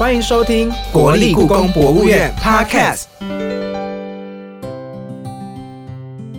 欢迎收听国立故宫博物院 Podcast。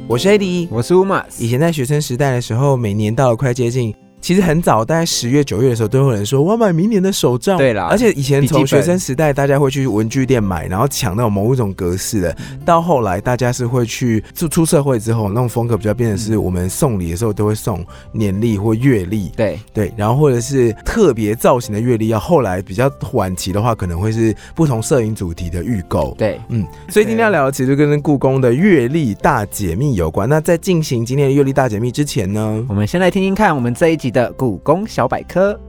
我是 AD，我是 Umas。以前在学生时代的时候，每年到了快接近。其实很早，大概十月、九月的时候，都有人说我要买明年的手账。对啦，而且以前从学生时代，大家会去文具店买，然后抢那种某一种格式的。到后来，大家是会去出出社会之后，那种风格比较变的是，我们送礼的时候都会送年历或月历。对对，然后或者是特别造型的月历。要后来比较晚期的话，可能会是不同摄影主题的预购。对，嗯，所以今天要聊的其实跟故宫的月历大解密有关。那在进行今天的月历大解密之前呢，我们先来听听看我们这一集的故宫。小百科，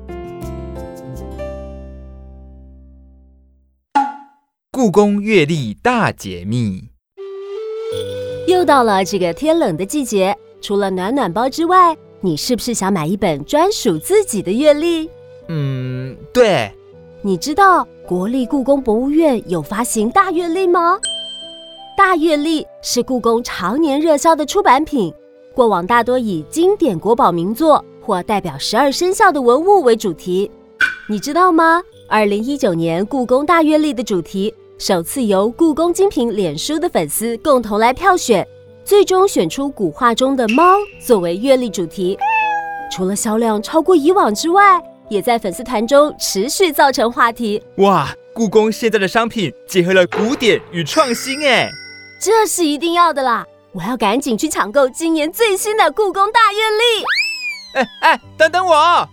故宫月历大解密。又到了这个天冷的季节，除了暖暖包之外，你是不是想买一本专属自己的月历？嗯，对。你知道国立故宫博物院有发行大月历吗？大月历是故宫常年热销的出版品，过往大多以经典国宝名作。或代表十二生肖的文物为主题，你知道吗？二零一九年故宫大阅历的主题首次由故宫精品脸书的粉丝共同来票选，最终选出古画中的猫作为阅历主题。除了销量超过以往之外，也在粉丝团中持续造成话题。哇，故宫现在的商品结合了古典与创新，哎，这是一定要的啦！我要赶紧去抢购今年最新的故宫大阅历。哎哎，等等我！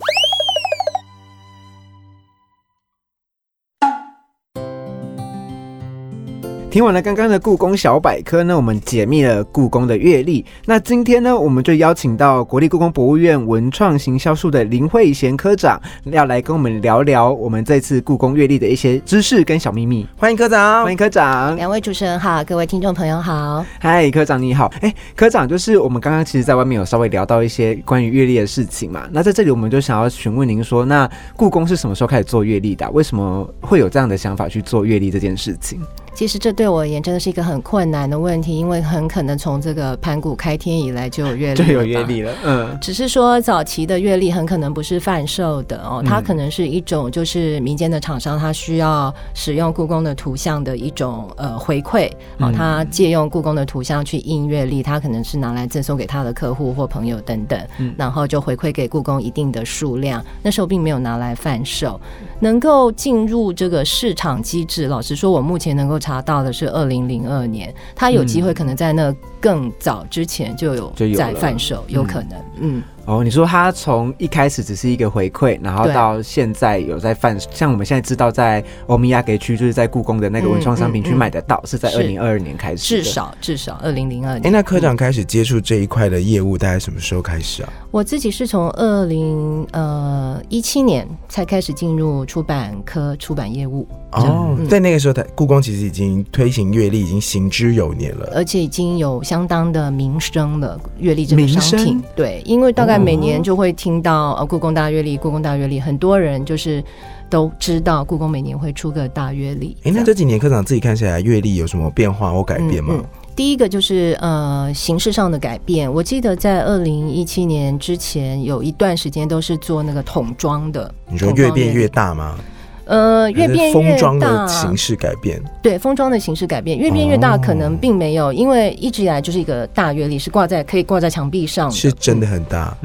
听完了刚刚的故宫小百科呢，我们解密了故宫的阅历。那今天呢，我们就邀请到国立故宫博物院文创行销处的林慧贤科长，要来跟我们聊聊我们这次故宫阅历的一些知识跟小秘密。欢迎科长，欢迎科长。两位主持人好，各位听众朋友好。嗨，科长你好。哎，科长，就是我们刚刚其实在外面有稍微聊到一些关于阅历的事情嘛。那在这里，我们就想要询问您说，那故宫是什么时候开始做阅历的？为什么会有这样的想法去做阅历这件事情？其实这对我而言真的是一个很困难的问题，因为很可能从这个盘古开天以来就有阅历，就有阅历了。嗯，只是说早期的阅历很可能不是贩售的哦，它可能是一种就是民间的厂商他需要使用故宫的图像的一种呃回馈哦，他借用故宫的图像去印阅历，他可能是拿来赠送给他的客户或朋友等等，然后就回馈给故宫一定的数量。那时候并没有拿来贩售，能够进入这个市场机制。老实说，我目前能够。查到的是二零零二年，他有机会可能在那更早之前就有在贩售，有可能，嗯。哦，你说他从一开始只是一个回馈，然后到现在有在贩，像我们现在知道在欧米亚给区，就是在故宫的那个文创商品区买得到，是在二零二二年开始，至少至少二零零二年。哎，那科长开始接触这一块的业务，大概什么时候开始啊？我自己是从二零呃一七年才开始进入出版科出版业务。哦，在那个时候，他故宫其实已经推行阅历，已经行之有年了，而且已经有相当的名声了。阅历这个商品，对，因为大概每年就会听到呃，故宫大阅历，故宫大阅历，很多人就是都知道故宫每年会出个大阅历。哎，那这几年科长自己看起来，阅历有什么变化或改变吗？第一个就是呃形式上的改变。我记得在二零一七年之前有一段时间都是做那个桶装的，你说越变越大吗？呃，越变越大，形式改变。对，封装的形式改变，越变越大，可能并没有，因为一直以来就是一个大阅历，是挂在可以挂在墙壁上，是真的很大。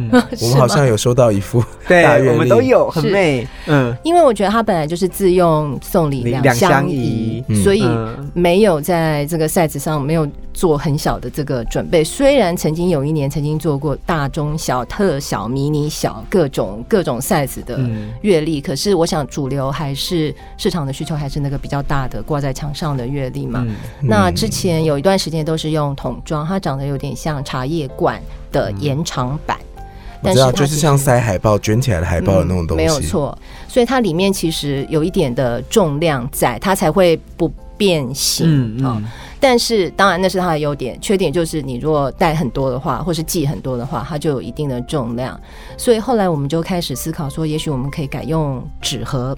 我们好像有收到一幅 大阅历，我们都有，很美。嗯，因为我觉得它本来就是自用送礼两相宜，所以没有在这个 size 上没有做很小的这个准备。虽然曾经有一年曾经做过大、中、小、特小、迷你小各种各种 size 的阅历，可是我想主流还。是市场的需求还是那个比较大的挂在墙上的阅历嘛？那之前有一段时间都是用桶装，它长得有点像茶叶罐的延长版。我知道，就是像塞海报卷起来的海报的那种东西，没有错。所以它里面其实有一点的重量在，它才会不变形啊。但是当然那是它的优点，缺点就是你如果带很多的话，或是寄很多的话，它就有一定的重量。所以后来我们就开始思考说，也许我们可以改用纸盒。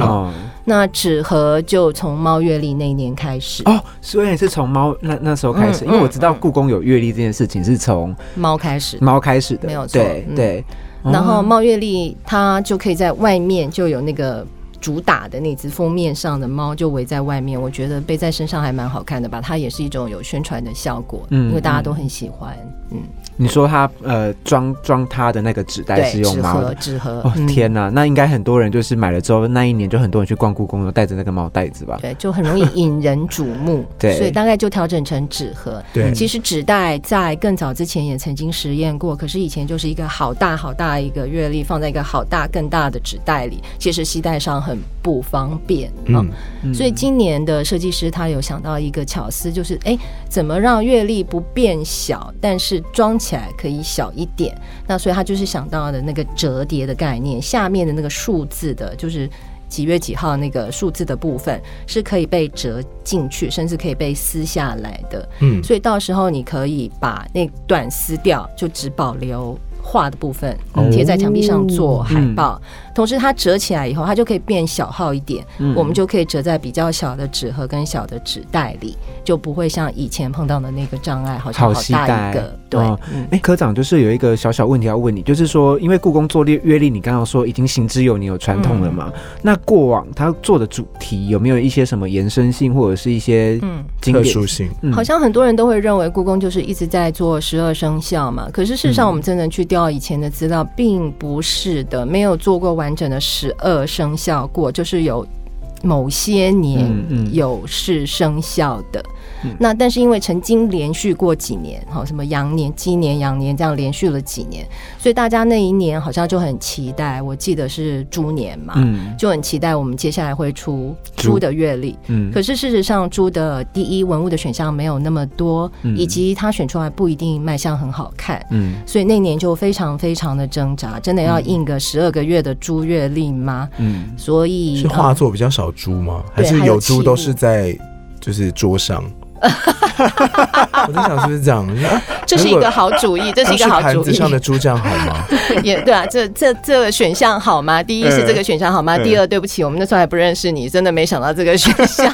哦，那纸盒就从猫月历那一年开始哦，所以是从猫那那时候开始，因为我知道故宫有月历这件事情是从猫开始，猫开始的，没有错，对对。然后猫月历它就可以在外面就有那个主打的那只封面上的猫就围在外面，我觉得背在身上还蛮好看的吧。它也是一种有宣传的效果，嗯因为大家都很喜欢。嗯，你说他呃装装他的那个纸袋，是用纸盒猫的。纸盒。天哪，那应该很多人就是买了之后，那一年就很多人去逛故宫，有带着那个猫袋子吧？对，就很容易引人瞩目，对所以大概就调整成纸盒。对其实纸袋在更早之前也曾经实验过，可是以前就是一个好大好大一个月历放在一个好大更大的纸袋里，其实携带上很不方便啊。嗯，所以今年的设计师他有想到一个巧思，就是哎，怎么让月历不变小，但是装起来可以小一点？那所以他就是想到的那个折叠的概念，下面的那个数字的，就是。几月几号那个数字的部分是可以被折进去，甚至可以被撕下来的。嗯所以到时候你可以把那段撕掉，就只保留画的部分哦贴在墙壁上做海报。同时它折起来以后，它就可以变小号一点，嗯。我们就可以折在比较小的纸盒跟小的纸袋里，就不会像以前碰到的那个障碍，好像好好大一个。对，哦嗯。哎、科长，就是有一个小小问题要问你，就是说，因为故宫做月月历，你刚刚说已经行之有年，有传统了嘛？那过往他做的主题有没有一些什么延伸性，或者是一些嗯。特？殊性，嗯。好像很多人都会认为故宫就是一直在做十二生肖嘛，可是事实上我们真的去调以前的资料，并不是的，没有做过完整的十二生肖过，就是有某些年有是生肖的。嗯那但是因为曾经连续过几年，好什么羊年、鸡年、羊年这样连续了几年，所以大家那一年好像就很期待。我记得是猪年嘛，嗯就很期待我们接下来会出猪猪的月历。嗯可是事实上，猪的第一文物的选项没有那么多，嗯以及它选出来不一定卖相很好看，嗯所以那年就非常非常的挣扎，真的要印个十二个月的猪月历吗？嗯，所以是画呃作比较少猪吗？还是有猪都是在就是桌上？我在想是不是这样？啊 这是一个好主意，这是一个好主意盘子上。的猪这样好吗？也对啊，这这这个选项好吗？第一是这个选项好吗？嗯第二，对不起，我们那时候还不认识你，真的没想到这个选项。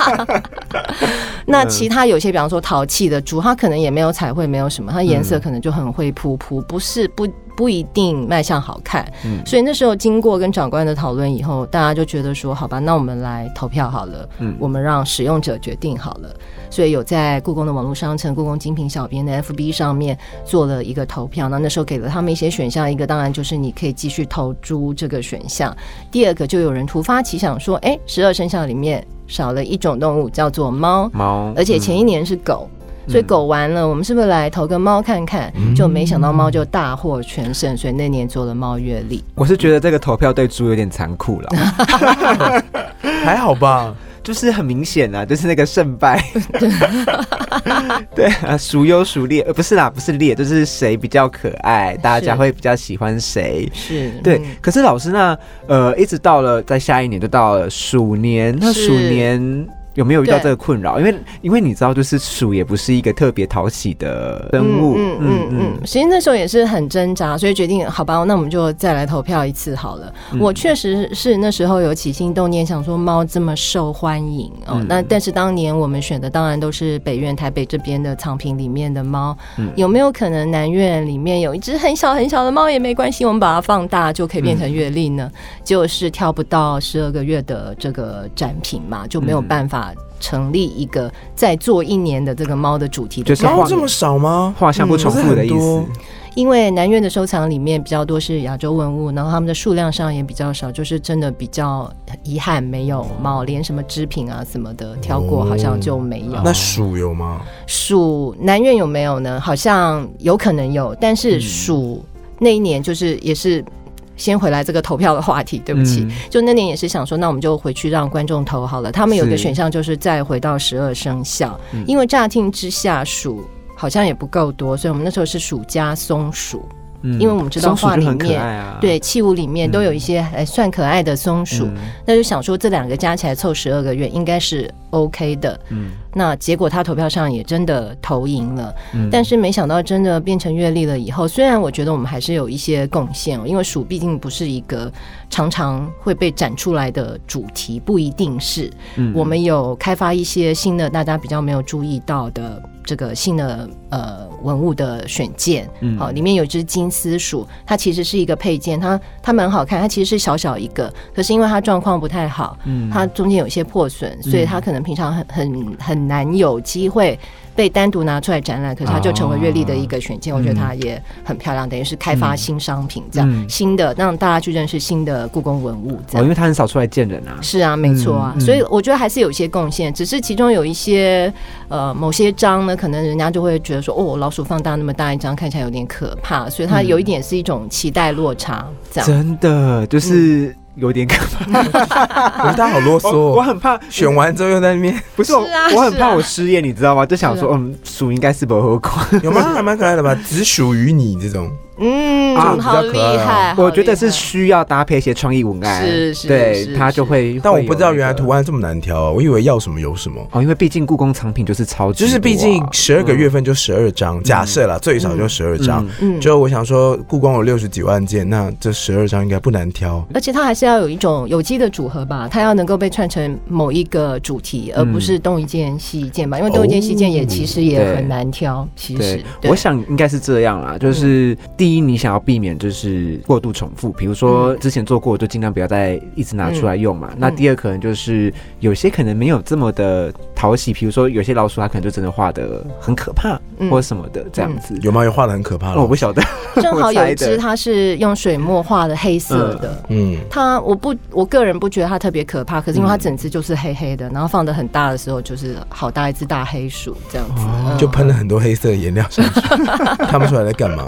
那其他有些，比方说淘气的猪，它可能也没有彩绘，没有什么，它颜色可能就很会扑扑，不是不不一定卖相好看。嗯所以那时候经过跟长官的讨论以后，大家就觉得说，好吧，那我们来投票好了，嗯我们让使用者决定好了。所以有在故宫的网络商城、故宫精品小编的 FB 上面做了一个投票。那那时候给了他们一些选项，一个当然就是你可以继续投猪这个选项，第二个就有人突发奇想说，哎，十二生肖里面少了一种动物叫做猫，猫，而且前一年是狗。所以狗完了，我们是不是来投个猫看看？就没想到猫就大获全胜，所以那年做了猫月历。我是觉得这个投票对猪有点残酷了，还好吧？就是很明显啊，就是那个胜败。对啊，孰优孰劣？呃，不是啦，不是劣，就是谁比较可爱，大家是会比较喜欢谁。是对，嗯可是老师那呃，一直到了在下一年就到了鼠年，那鼠年有没有遇到这个困扰？因为因为你知道，就是鼠也不是一个特别讨喜的生物，嗯嗯嗯嗯，其实那时候也是很挣扎，所以决定好吧，那我们就再来投票一次好了。嗯我确实是那时候有起心动念，想说猫这么受欢迎哦，嗯那但是当年我们选的当然都是北院台北这边的藏品里面的猫，嗯有没有可能南院里面有一只很小很小的猫也没关系，我们把它放大就可以变成月历呢？就是跳不到十二个月的这个展品嘛，就没有嗯办法。成立一个再做一年的这个猫的主题的就是猫这么少吗？画像不重复的意思。因为南院的收藏里面比较多是亚洲文物，然后他们的数量上也比较少，就是真的比较遗憾没有猫，连什么织品啊什么的挑过哦好像就没有。那鼠有吗？鼠南院有没有呢？好像有可能有，但是鼠那一年就是也是。先回来这个投票的话题，对不起，嗯。就那年也是想说，那我们就回去让观众投好了。他们有个选项就是再回到十二生肖，嗯。因为乍听之下鼠好像也不够多，所以我们那时候是鼠加松鼠。嗯。因为我们知道画里面对，器物里面都有一些还算可爱的松鼠，嗯。那就想说这两个加起来凑十二个月应该是 OK 的。嗯那结果他投票上也真的投赢了，嗯。但是没想到真的变成阅历了以后，虽然我觉得我们还是有一些贡献哦，因为鼠毕竟不是一个常常会被展出来的主题不一定是。嗯。我们有开发一些新的大家比较没有注意到的这个新的呃文物的选件，嗯。好、里面有只金丝鼠，它其实是一个配件，它它蛮好看，它其实是小小一个，可是因为它状况不太好，嗯。它中间有一些破损，所以它可能平常很很很难有机会被单独拿出来展览，可是它就成为月历的一个选件，我觉得它也很漂亮，等于是开发新商品，这样、嗯新的让大家去认识新的故宫文物，这哦，样因。为他很少出来见人啊。是啊，没错啊，所以我觉得还是有一些贡献，只是其中有一些呃某些章呢，可能人家就会觉得说，哦，老鼠放大那么大一张，看起来有点可怕，所以它有一点是一种期待落差，这样。真的就是有点可怕，我觉得他好啰嗦我很怕选完之后又在那边不是我啊，我很怕我失业，你知道吗？就想说，啊嗯，鼠应该是不合过。有吗？还蛮可爱的吧，只属于你这种。嗯，啊好厉害，我觉得是需要搭配一些创意文案，是是对是它就会。但我不知道原来图案这么难挑啊，我以为要什么有什么。哦，因为毕竟故宫藏品就是超级就是毕竟十二个月份就十二张，假设啦，最少就嗯十二张。嗯嗯，就我想说，故宫有六十几万件，那这十二张应该不难挑。而且它还是要有一种有机的组合吧，它要能够被串成某一个主题，而不是东一件西一件吧，因为东一件西一件也其实也很难挑，其实我想应该是这样啦。就是第一，你想要避免就是过度重复，比如说之前做过，就尽量不要再一直拿出来用嘛。那第二，可能就是有些可能没有这么的讨喜，比如说有些老鼠它可能就真的画的很可怕，嗯或者什么的这样子。有吗？有画的很可怕了。我不晓得，正好有一只它是用水墨画的黑色的。嗯，它我不我个人不觉得它特别可怕，可是因为它整只就是黑黑的，然后放的很大的时候就是好大一只大黑鼠这样子，嗯就喷了很多黑色的颜料上去，看不出来在干嘛。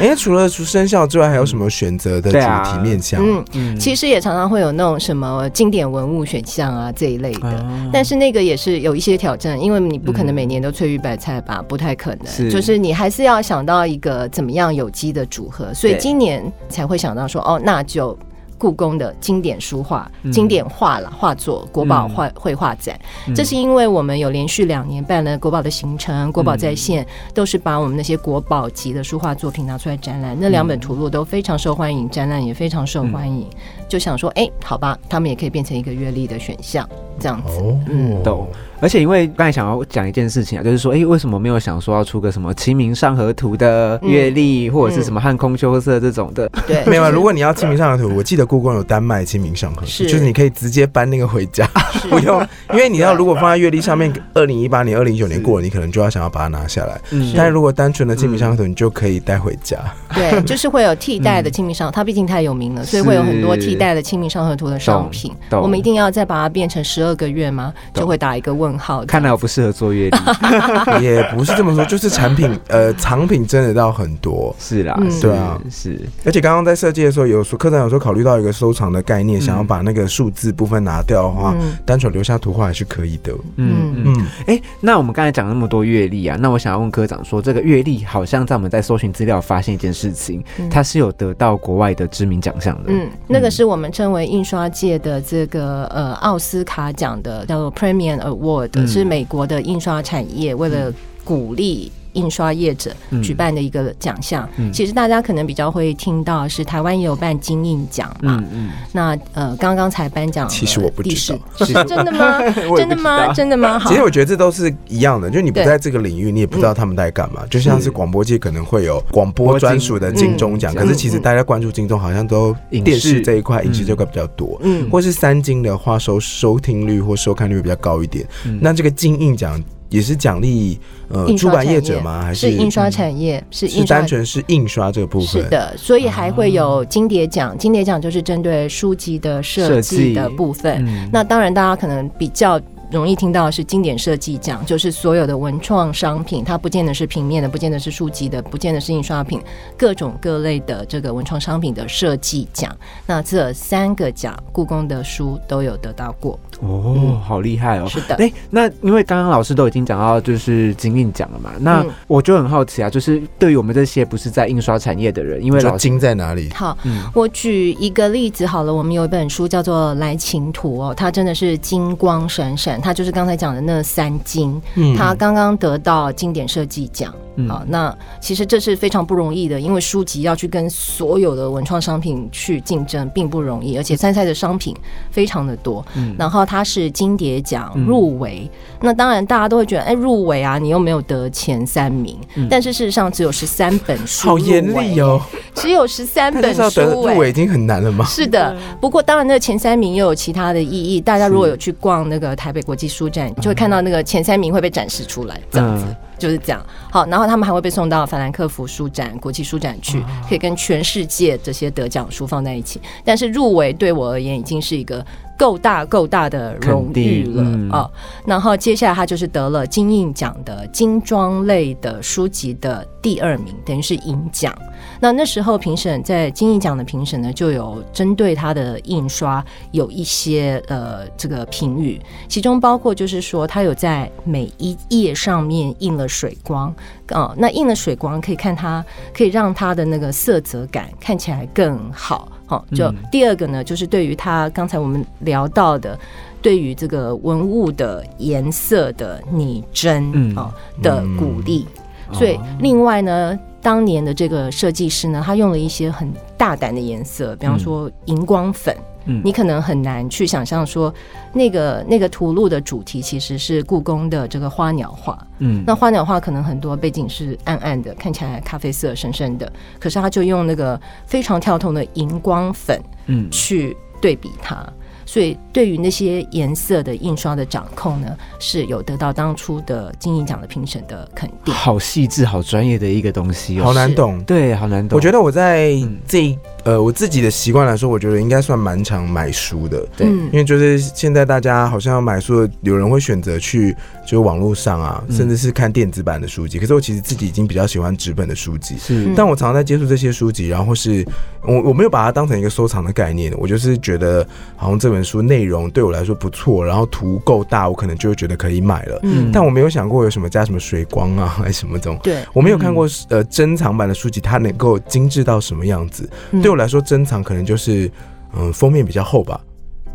哎，除了除生肖之外，还有什么选择的主题面向？嗯，嗯其实也常常会有那种什么经典文物选项啊这一类的，啊但是那个也是有一些挑战，因为你不可能每年都翠玉白菜吧，不太可能。是就是你还是要想到一个怎么样有机的组合，所以今年才会想到说，哦，那就。故宫的经典书画、嗯经典画了画作、国宝画绘画展，这是因为我们有连续两年办了国宝的行程、国宝在线，都是把我们那些国宝级的书画作品拿出来展览。那两本图录都非常受欢迎，展览也非常受欢迎。就想说，哎、好吧，他们也可以变成一个阅历的选项，这样子。哦，嗯懂。而且因为刚才想要讲一件事情啊，就是说，哎、为什么没有想说要出个什么《清明上河图》的阅历，或者是什么汉空秋色这种的？对，没有啊。如果你要清明上河图，我记得故宫有单卖清明上河图，是就是你可以直接搬那个回家，不用，因为你要如果放在阅历上面，二零一八年、二零一九年过了，你可能就要想要把它拿下来。嗯但是如果单纯的清明上河图，你就可以带回家。对，就是会有替代的清明上，它毕竟太有名了，所以会有很多替代的清明上河图的商品。我们一定要再把它变成十二个月吗？就会打一个问号。看来我不适合做月历。也不是这么说，就是产品呃藏品真的到很多。是啦，对啊是，而且刚刚在设计的时候，有说科长有时候考虑到一个收藏的概念，想要把那个数字部分拿掉的话，嗯单纯留下图画还是可以的。嗯嗯。嗯，哎、那我们刚才讲那么多月历啊，那我想要问科长说，这个月历好像在我们在搜寻资料发现一件事情，嗯它是有得到国外的知名奖项的。嗯，那个是我们称为印刷界的这个呃奥斯卡奖的，叫做 Premium Award，、嗯是美国的印刷产业为了鼓励。印刷业者嗯举办的一个奖项，嗯其实大家可能比较会听到是台湾也有办金印奖嘛。嗯嗯，那呃，刚刚才颁奖其实我不知道是 真的吗？真的吗？真的吗？好其实我觉得这都是一样的，就你不在这个领域，你也不知道他们在干嘛。就像是广播界可能会有广播专属的金钟奖，嗯可是其实大家关注金钟好像都电视这一块、嗯影视这块比较多。嗯，或是三金的话，收收听率或收看率会比较高一点。嗯那这个金印奖也是奖励呃出版业者吗？还是印刷产业，是是印刷单纯是印刷这个部分？是的，所以还会有金蝶奖。金蝶奖就是针对书籍的设设计计的部分。嗯那当然，大家可能比较。容易听到的是经典设计奖，就是所有的文创商品，它不见得是平面的，不见得是书籍的，不见得是印刷品，各种各类的这个文创商品的设计奖。那这三个奖，故宫的书都有得到过。哦，好厉害哦！是的哎、那因为刚刚老师都已经讲到就是金印奖了嘛，那嗯我就很好奇啊，就是对于我们这些不是在印刷产业的人，因为老金在哪里？好，嗯我举一个例子好了，我们有一本书叫做《来秦图》哦，它真的是金光闪闪，它就是刚才讲的那三金，嗯它刚刚得到经典设计奖。嗯。好，那其实这是非常不容易的，因为书籍要去跟所有的文创商品去竞争，并不容易，而且参赛的商品非常的多。嗯。然后它是金蝶奖嗯。入围，那当然大家都会觉得，哎，入围啊，你又没有得前三名，嗯。但是事实上只有十三本书，好严厉，哦！只有十三本书、入围已经很难了吗？是的，不过当然那个前三名又有其他的意义。大家如果有去逛那个台北国际书展，就会看到那个前三名会被展示出来，这样子。嗯就是这样，好，然后他们还会被送到法兰克福书展、国际书展去，可以跟全世界这些得奖书放在一起。但是入围对我而言已经是一个够大够大的荣誉了啊、然后接下来他就是得了金印奖的精装类的书籍的第二名，等于是银奖。那那时候评审在金印奖的评审呢，就有针对他的印刷有一些呃这个评语，其中包括就是说他有在每一页上面印了水光哦，那印了水光可以看它可以让它的那个色泽感看起来更好。好、就嗯第二个呢，就是对于他刚才我们聊到的。对于这个文物的颜色的拟真嗯哦的鼓励，所以哦另外呢，当年的这个设计师呢，他用了一些很大胆的颜色，比方说荧光粉。嗯你可能很难去想象说，那个那个图录的主题其实是故宫的这个花鸟画。嗯那花鸟画可能很多背景是暗暗的，看起来咖啡色深深的，可是他就用那个非常跳动的荧光粉嗯去对比它。所以，对于那些颜色的印刷的掌控呢，是有得到当初的金鹰奖的评审的肯定。好细致、好专业的一个东西哦。好难懂。对，好难懂。我觉得我在嗯这一呃我自己的习惯来说，我觉得应该算蛮常买书的。对嗯因为就是现在大家好像买书的，有人会选择去就是网络上啊，嗯甚至是看电子版的书籍。可是我其实自己已经比较喜欢纸本的书籍。是嗯但我常常在接触这些书籍，然后是我我没有把它当成一个收藏的概念，我就是觉得好像这本书内容对我来说不错，然后图够大，我可能就会觉得可以买了。嗯但我没有想过有什么加什么水光啊，还是什么这种。对，我没有看过呃珍藏版的书籍，它能够精致到什么样子？嗯对我来说，珍藏可能就是嗯、封面比较厚吧。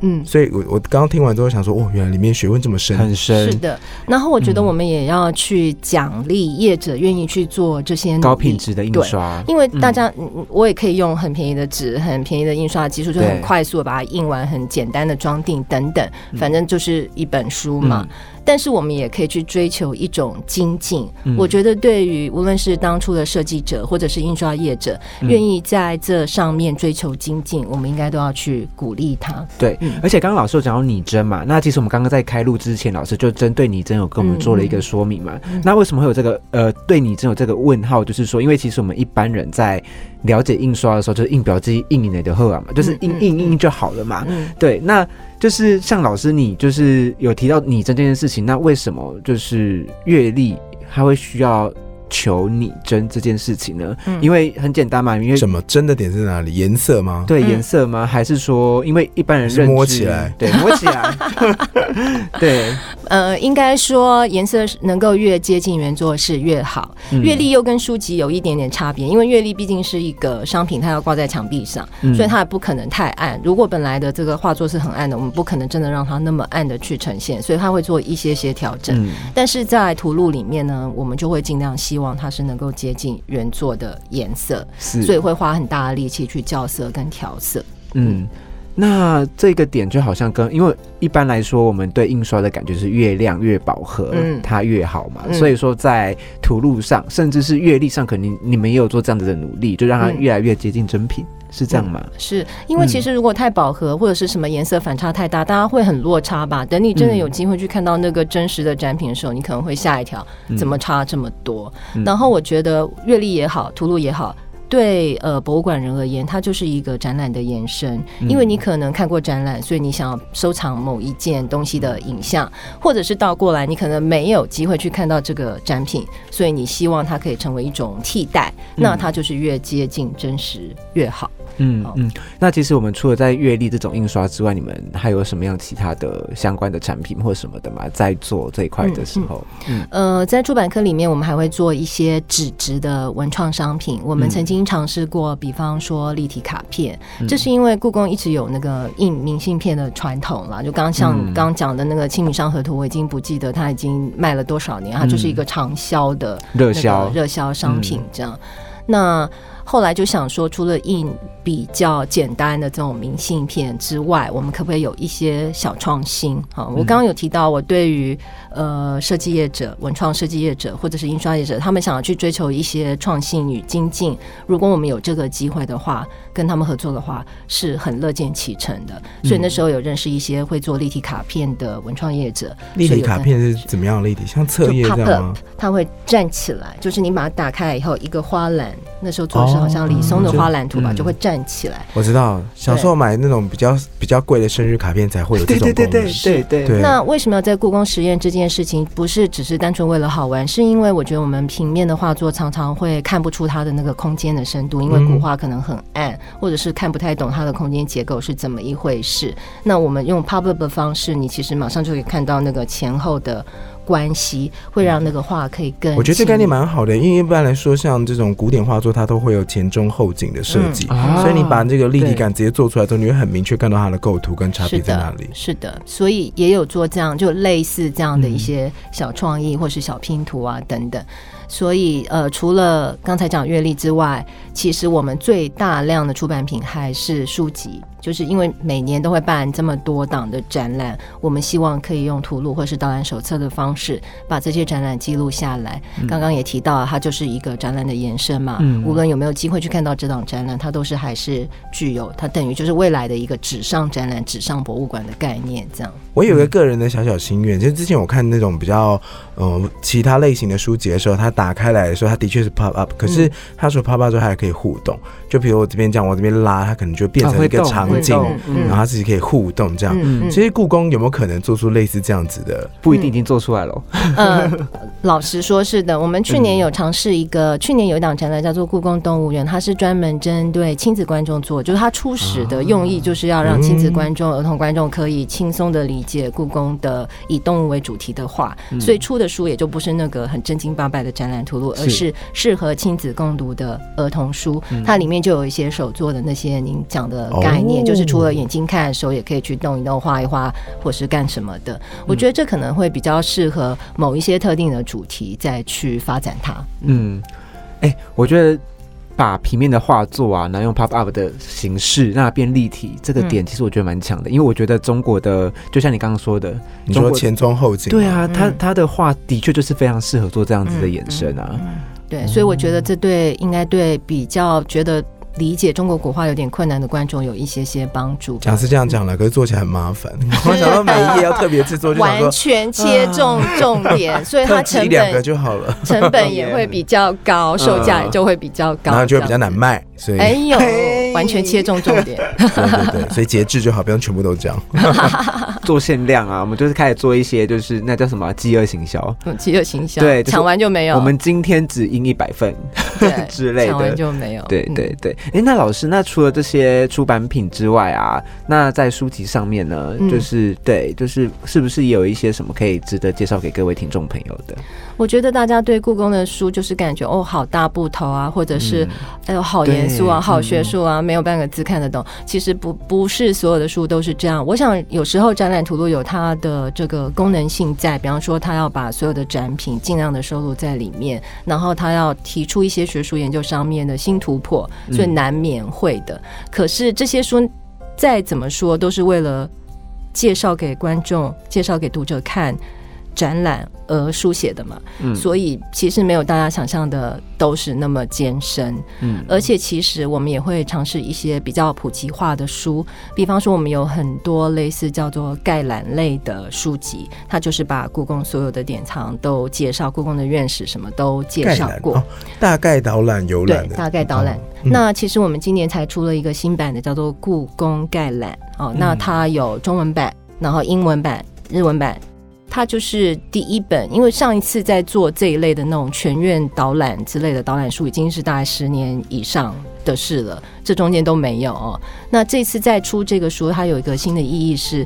嗯。所以我我刚刚听完之后想说，哦，原来里面学问这么深。很深是，的，然后我觉得嗯我们也要去奖励业者愿意去做这些高品质的印刷。因为大家，嗯我也可以用很便宜的纸、很便宜的印刷技术，就很快速的把它印完，很简单的装订等等，反正就是一本书嘛。嗯但是我们也可以去追求一种精进。嗯我觉得对于无论是当初的设计者或者是印刷业者，嗯愿意在这上面追求精进，我们应该都要去鼓励他。对，嗯而且刚刚老师有讲到拟真嘛，那其实我们刚刚在开录之前，老师就针对拟真有跟我们做了一个说明嘛。嗯那为什么会有这个呃对拟真有这个问号？就是说，因为其实我们一般人在了解印刷的时候，就是印表机印你的后啊嘛，就是印印印就好了嘛。嗯，对，那就是像老师你就是有提到拟真这件事情，那为什么就是阅历它会需要求拟真这件事情呢？嗯因为很简单嘛，因为什么真的点在哪里？颜色吗？对嗯颜色吗？还是说因为一般人是认知摸起来对，摸起来，对，呃，应该说颜色是能够越接近原作是越好。嗯阅历又跟书籍有一点点差别，因为阅历毕竟是一个商品，它要挂在墙壁上，嗯所以它也不可能太暗。如果本来的这个画作是很暗的，我们不可能真的让它那么暗的去呈现，所以它会做一些些调整。嗯但是在图录里面呢，我们就会尽量希望它是能够接近原作的颜色，是，所以会花很大的力气去校色跟调色。嗯。那这个点就好像跟，因为一般来说，我们对印刷的感觉是越亮越饱和，嗯它越好嘛。嗯所以说，在图录上，甚至是阅历上，肯定你们也有做这样子的努力，就让它嗯越来越接近真品，是这样吗？是因为其实如果太饱和或者是什么颜色反差太大，大家会很落差吧。等你真的有机会去看到那个真实的展品的时候，你可能会吓一跳，怎么差这么多？嗯然后我觉得阅历也好，图录也好。对呃，博物馆人而言，它就是一个展览的延伸，嗯因为你可能看过展览，所以你想要收藏某一件东西的影像，或者是倒过来，你可能没有机会去看到这个展品，所以你希望它可以成为一种替代，那它就是越接近真实越好。好嗯嗯，那其实我们除了在阅历这种印刷之外，你们还有什么样其他的相关的产品或什么的吗？在做这一块的时候，嗯呃，在出版科里面，我们还会做一些纸质的文创商品。我们曾经尝试过，比方说立体卡片，这是因为故宫一直有那个印明信片的传统啦。就刚刚像刚讲的那个《清明上河图》，我已经不记得它已经卖了多少年，它就是一个畅销的热销热销商品这样。那后来就想说，除了印比较简单的这种明信片之外，我们可不可以有一些小创新？啊，我刚刚有提到，我对于呃设计业者、文创设计业者或者是印刷业者，他们想要去追求一些创新与精进，如果我们有这个机会的话，跟他们合作的话，是很乐见其成的。所以那时候有认识一些会做立体卡片的文创业者，立体卡片是怎么样立体？像册页就这样吗它会站起来，就是你把它打开来以后，一个花篮，那时候做的是好像李松的花篮图吧，哦就会站起来。我知道，小时候买那种比较比较贵的生日卡片才会有这种功能。对对对那为什么要在故宫实验这件事情？不是只是单纯为了好玩，是因为我觉得我们平面的画作常常会看不出它的那个空间的深度，因为古画可能很暗，或者是看不太懂它的空间结构是怎么一回事。那我们用 public 的方式，你其实马上就可以看到那个前后的关系，会让那个画可以更。我觉得这概念蛮好的，因为一般来说，像这种古典画作，它都会有前中后景的设计，啊所以你把这个立体感直接做出来之后，你会很明确看到它的构图跟差别在哪里，。是的，所以也有做这样，就类似这样的一些小创意或是小拼图啊等等。所以呃，除了刚才讲阅历之外，其实我们最大量的出版品还是书籍，就是因为每年都会办这么多档的展览，我们希望可以用图录或是导览手册的方式把这些展览记录下来。刚刚也提到，它就是一个展览的延伸嘛，嗯无论有没有机会去看到这档展览，它都是还是具有它等于就是未来的一个纸上展览、纸上博物馆的概念，这样。我有一个个人的小小心愿，就是之前我看那种比较呃其他类型的书籍的时候，它打开来的时候，它的确是 pop up，可是它说 pop up 之后它还可以互动，就比如我这边这样，我这边拉，它可能就变成一个场景，然后它自己可以互动这样。嗯其实故宫有没有可能做出类似这样子的？不一定已经做出来了。呃，老实说，是的。我们去年有尝试一个，去年有一档展览叫做故宫动物园，它是专门针对亲子观众做，就是它初始的用意就是要让亲子观众、儿童观众可以轻松的理解故宫的以动物为主题的画，所以出的书也就不是那个很正经八百的展览图录，而是适合亲子共读的儿童书。它里面就有一些手做的那些您讲的概念，哦就是除了眼睛看，手也可以去动一动、画一画，或是干什么的。我觉得这可能会比较适合某一些特定的主题再去发展它。嗯，哎、我觉得把平面的画作啊，然后用 pop up 的形式让它变立体，这个点其实我觉得蛮强的，因为我觉得中国的，就像你刚刚说的，你说前中后景？对，啊，他嗯他的画的确就是非常适合做这样子的延伸啊。对，所以我觉得这对应该对比较觉得理解中国古画有点困难的观众有一些些帮助。讲是这样讲了，可是做起来很麻烦。我想到每一页要特别制作，就完全切中重点，所以它成一 两个本就好了，成本也会比较高，售价也就会比较高，然后就会比较。难卖，所以哎呦，完全切中重点。对对对，所以节制就好，不用全部都这样。做限量啊，我们就是开始做一些，就是那叫什么饥饿行销。嗯，饥饿行销，对抢完就没有。我们今天只印一百份对 之类抢完的。就没有。对嗯对对，哎、那老师，那除了这些出版品之外啊，那在书籍上面呢，嗯就是对，就是是不是也有一些什么可以值得介绍给各位听众朋友的？我觉得大家对故宫的书就是感觉哦，好大部头啊，或者是、哎呦好严肃啊，好学术啊，没有半个字看得懂。其实不不是所有的书都是这样。我想有时候展览图录有它的这个功能性在，比方说它要把所有的展品尽量的收录在里面，然后它要提出一些学术研究上面的新突破，所以难免会的。可是这些书再怎么说都是为了介绍给观众、介绍给读者看。展览而书写的嘛，嗯所以其实没有大家想象的都是那么艰深。嗯而且其实我们也会尝试一些比较普及化的书，比方说我们有很多类似叫做概览类的书籍，它就是把故宫所有的典藏都介绍，故宫的院士什么都介绍过。大概导览游对览，的，大概导览。哦嗯那其实我们今年才出了一个新版的，叫做《故宫概览》哦。那它有中文版，然后英文版、日文版。它就是第一本，因为上一次在做这一类的那种全院导览之类的导览书，已经是大概十年以上的事了，这中间都没有哦。那这次再出这个书，它有一个新的意义是，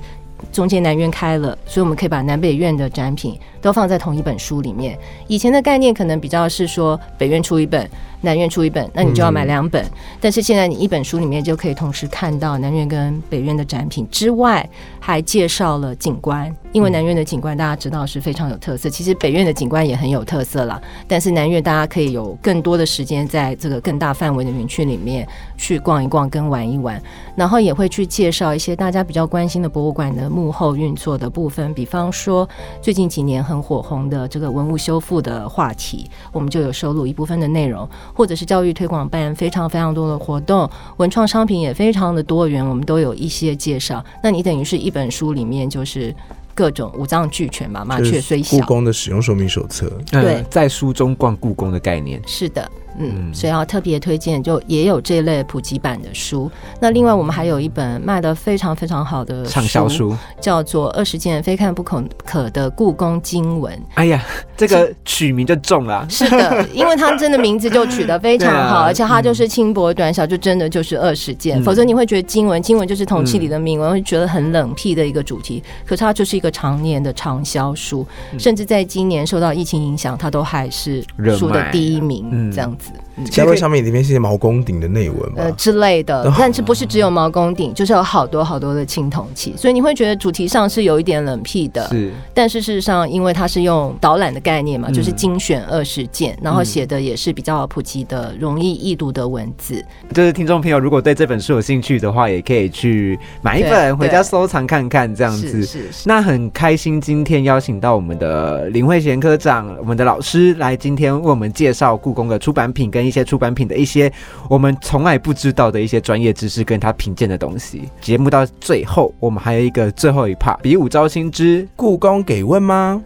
中间南院开了，所以我们可以把南北院的展品都放在同一本书里面。以前的概念可能比较是说，北院出一本。南院出一本，那你就要买两本。但是现在你一本书里面就可以同时看到南院跟北院的展品之外，还介绍了景观。因为南院的景观大家知道是非常有特色，其实北院的景观也很有特色啦。但是南院大家可以有更多的时间在这个更大范围的园区里面去逛一逛跟玩一玩，然后也会去介绍一些大家比较关心的博物馆的幕后运作的部分，比方说最近几年很火红的这个文物修复的话题，我们就有收录一部分的内容。或者是教育推广办非常非常多的活动，文创商品也非常的多元，我们都有一些介绍。那你等于是一本书里面就是各种五脏俱全嘛，麻雀虽小。故宫的使用说明手册，对，在书中逛故宫的概念是的。嗯，所以要特别推荐，就也有这类普及版的书。那另外我们还有一本卖的非常非常好的畅销书，叫做《二十件非看不可可的故宫经文》。哎呀，这个取名就中了。是的，因为它真的名字就取得非常好，而且它就是轻薄短小，就真的就是二十件。否则你会觉得经文，经文就是铜器里的铭文，会觉得很冷僻的一个主题。可是它就是一个常年的畅销书，甚至在今年受到疫情影响，它都还是书的第一名这样。子。该不会上面里面是毛公鼎的内文吧？呃之类的，但是不是只有毛公鼎，就是有好多好多的青铜器，所以你会觉得主题上是有一点冷僻的。是，但是事实上，因为它是用导览的概念嘛，就是精选二十件，然后写的也是比较普及的、容易易读的文字。就是听众朋友如果对这本书有兴趣的话，也可以去买一本回家收藏看看，这样子。是是，那很开心今天邀请到我们的林慧贤科长，我们的老师来今天为我们介绍故宫的出版品跟。一些出版品的一些我们从来不知道的一些专业知识，跟他品鉴的东西。节目到最后，我们还有一个最后一 part，比武招亲之故宫给问吗？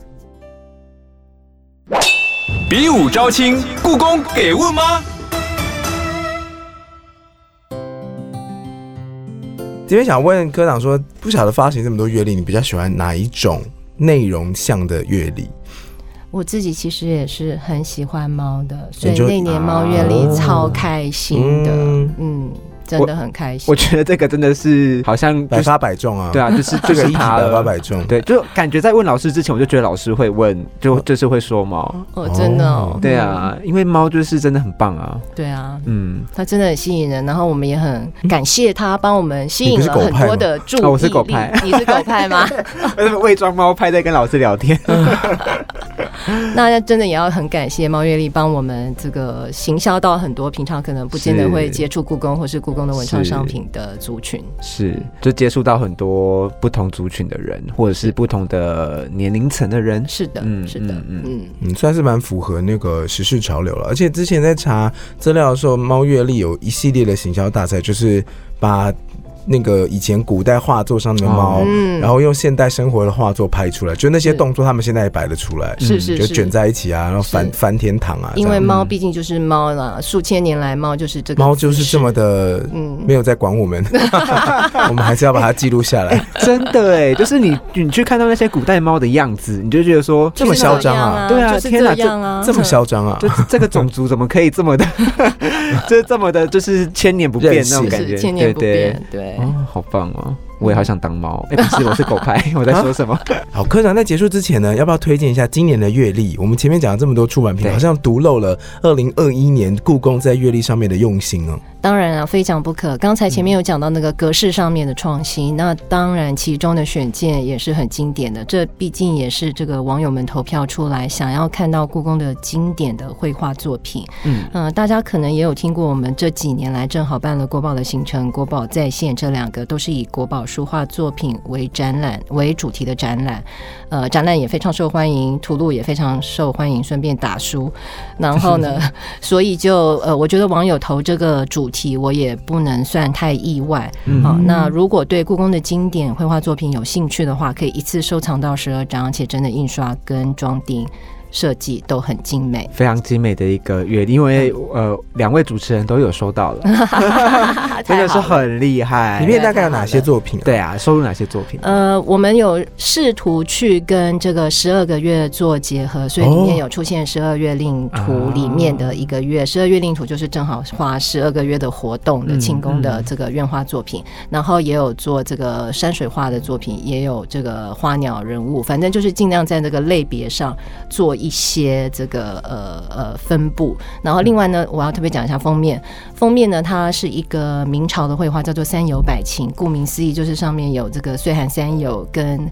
比武招亲，故宫给问吗？这边想问科长说，不晓得发行这么多阅历，你比较喜欢哪一种内容向的阅历？我自己其实也是很喜欢猫的，所以那年猫月里超开心的，嗯。真的很开心，我觉得这个真的是好像百发百中啊！对啊，就是这个一百发百中，对，就感觉在问老师之前，我就觉得老师会问，就就是会说猫。哦，真的哦，对啊，因为猫就是真的很棒啊，对啊，嗯，它真的很吸引人，然后我们也很感谢它帮我们吸引了很多的注意我是狗派，你是狗派吗？伪装猫派在跟老师聊天，那真的也要很感谢猫月丽帮我们这个行销到很多平常可能不见得会接触故宫或是故。工的文创商品的族群是，就接触到很多不同族群的人，或者是不同的年龄层的人。是的，嗯，是的，嗯嗯嗯，算是蛮符合那个时事潮流了。而且之前在查资料的时候，猫月历有一系列的行销大赛，就是把。那个以前古代画作上的猫，然后用现代生活的画作拍出来，就那些动作，他们现在也摆得出来，是是，就卷在一起啊，然后翻翻天堂啊。因为猫毕竟就是猫了，数千年来猫就是这个，猫就是这么的，嗯，没有在管我们，我们还是要把它记录下来。真的哎，就是你你去看到那些古代猫的样子，你就觉得说这么嚣张啊，对啊，天哪，这 这么嚣张啊，就这个种族怎么可以这么的，就是这么的，就是千年不变那种感觉，千年不变，对，哦，好棒。哦。我也好想当猫，哎，不是，我是狗派。我在说什么？好，科长在结束之前呢，要不要推荐一下今年的月历？我们前面讲了这么多出版品，好像独漏了二零二一年故宫在月历上面的用心哦。当然啊，非讲不可。刚才前面有讲到那个格式上面的创新，那当然其中的选件也是很经典的。这毕竟也是这个网友们投票出来想要看到故宫的经典的绘画作品。嗯嗯，大家可能也有听过，我们这几年来正好办了国宝的行程，国宝在线这两个都是以国宝书画作品为展览为主题的展览。呃，展览也非常受欢迎，图录也非常受欢迎，顺便打书。然后呢，所以就呃，我觉得网友投这个主。题我也不能算太意外，好，那如果对故宫的经典绘画作品有兴趣的话，可以一次收藏到十二张，而且真的印刷跟装订设计都很精美，非常精美的一个月，因为呃两位主持人都有收到了，真的是很厉害。里面大概有哪些作品？对啊，收录哪些作品？呃，我们有试图去跟这个十二个月做结合，所以里面有出现十二月令图里面的一个月，十二月令图就是正好画十二个月的活动的庆功的这个院画作品，然后也有做这个山水画的作品，也有这个花鸟人物，反正就是尽量在这个类别上做一些这个呃呃分布。然后另外呢，我要特别讲一下封面，封面呢它是一个明朝的绘画，叫做三有百禽，顾名思义就是上面有这个岁寒三友跟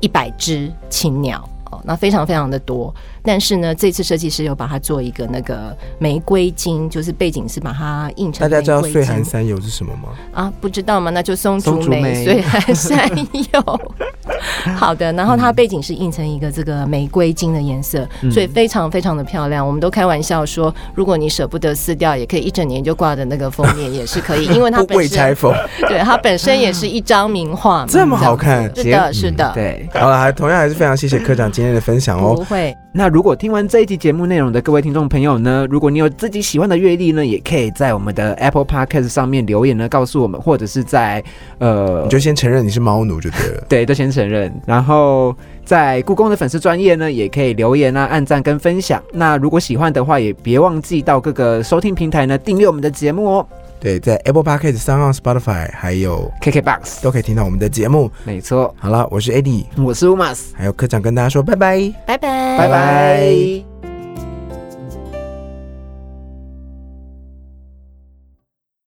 一百只禽鸟哦，那非常非常的多。但是呢，这次设计师又把它做一个那个玫瑰金，就是背景是把它印成。大家知道岁寒三友是什么吗？啊，不知道吗？那就松竹梅岁寒三友。好的，然后它背景是印成一个这个玫瑰金的颜色，所以非常非常的漂亮。我们都开玩笑说，如果你舍不得撕掉，也可以一整年就挂着那个封面也是可以，因为它未拆封。对，它本身也是一张名画，这么好看。是的，是的。对，好了，还同样还是非常谢谢科长今天的分享哦。不会。那如果听完这一集节目内容的各位听众朋友呢，如果你有自己喜欢的乐历呢，也可以在我们的 Apple Podcast 上面留言呢，告诉我们，或者是在呃，你就先承认你是猫奴就对了。对，都先承认。然后在故宫的粉丝专业呢，也可以留言啊、按赞跟分享。那如果喜欢的话，也别忘记到各个收听平台呢订阅我们的节目哦。对，在 Apple Podcast、上 o Spotify 还有 KKBox 都可以听到我们的节目。没错。好了，我是 Eddie，我是 Umas，还有科长跟大家说拜拜，拜拜，拜拜。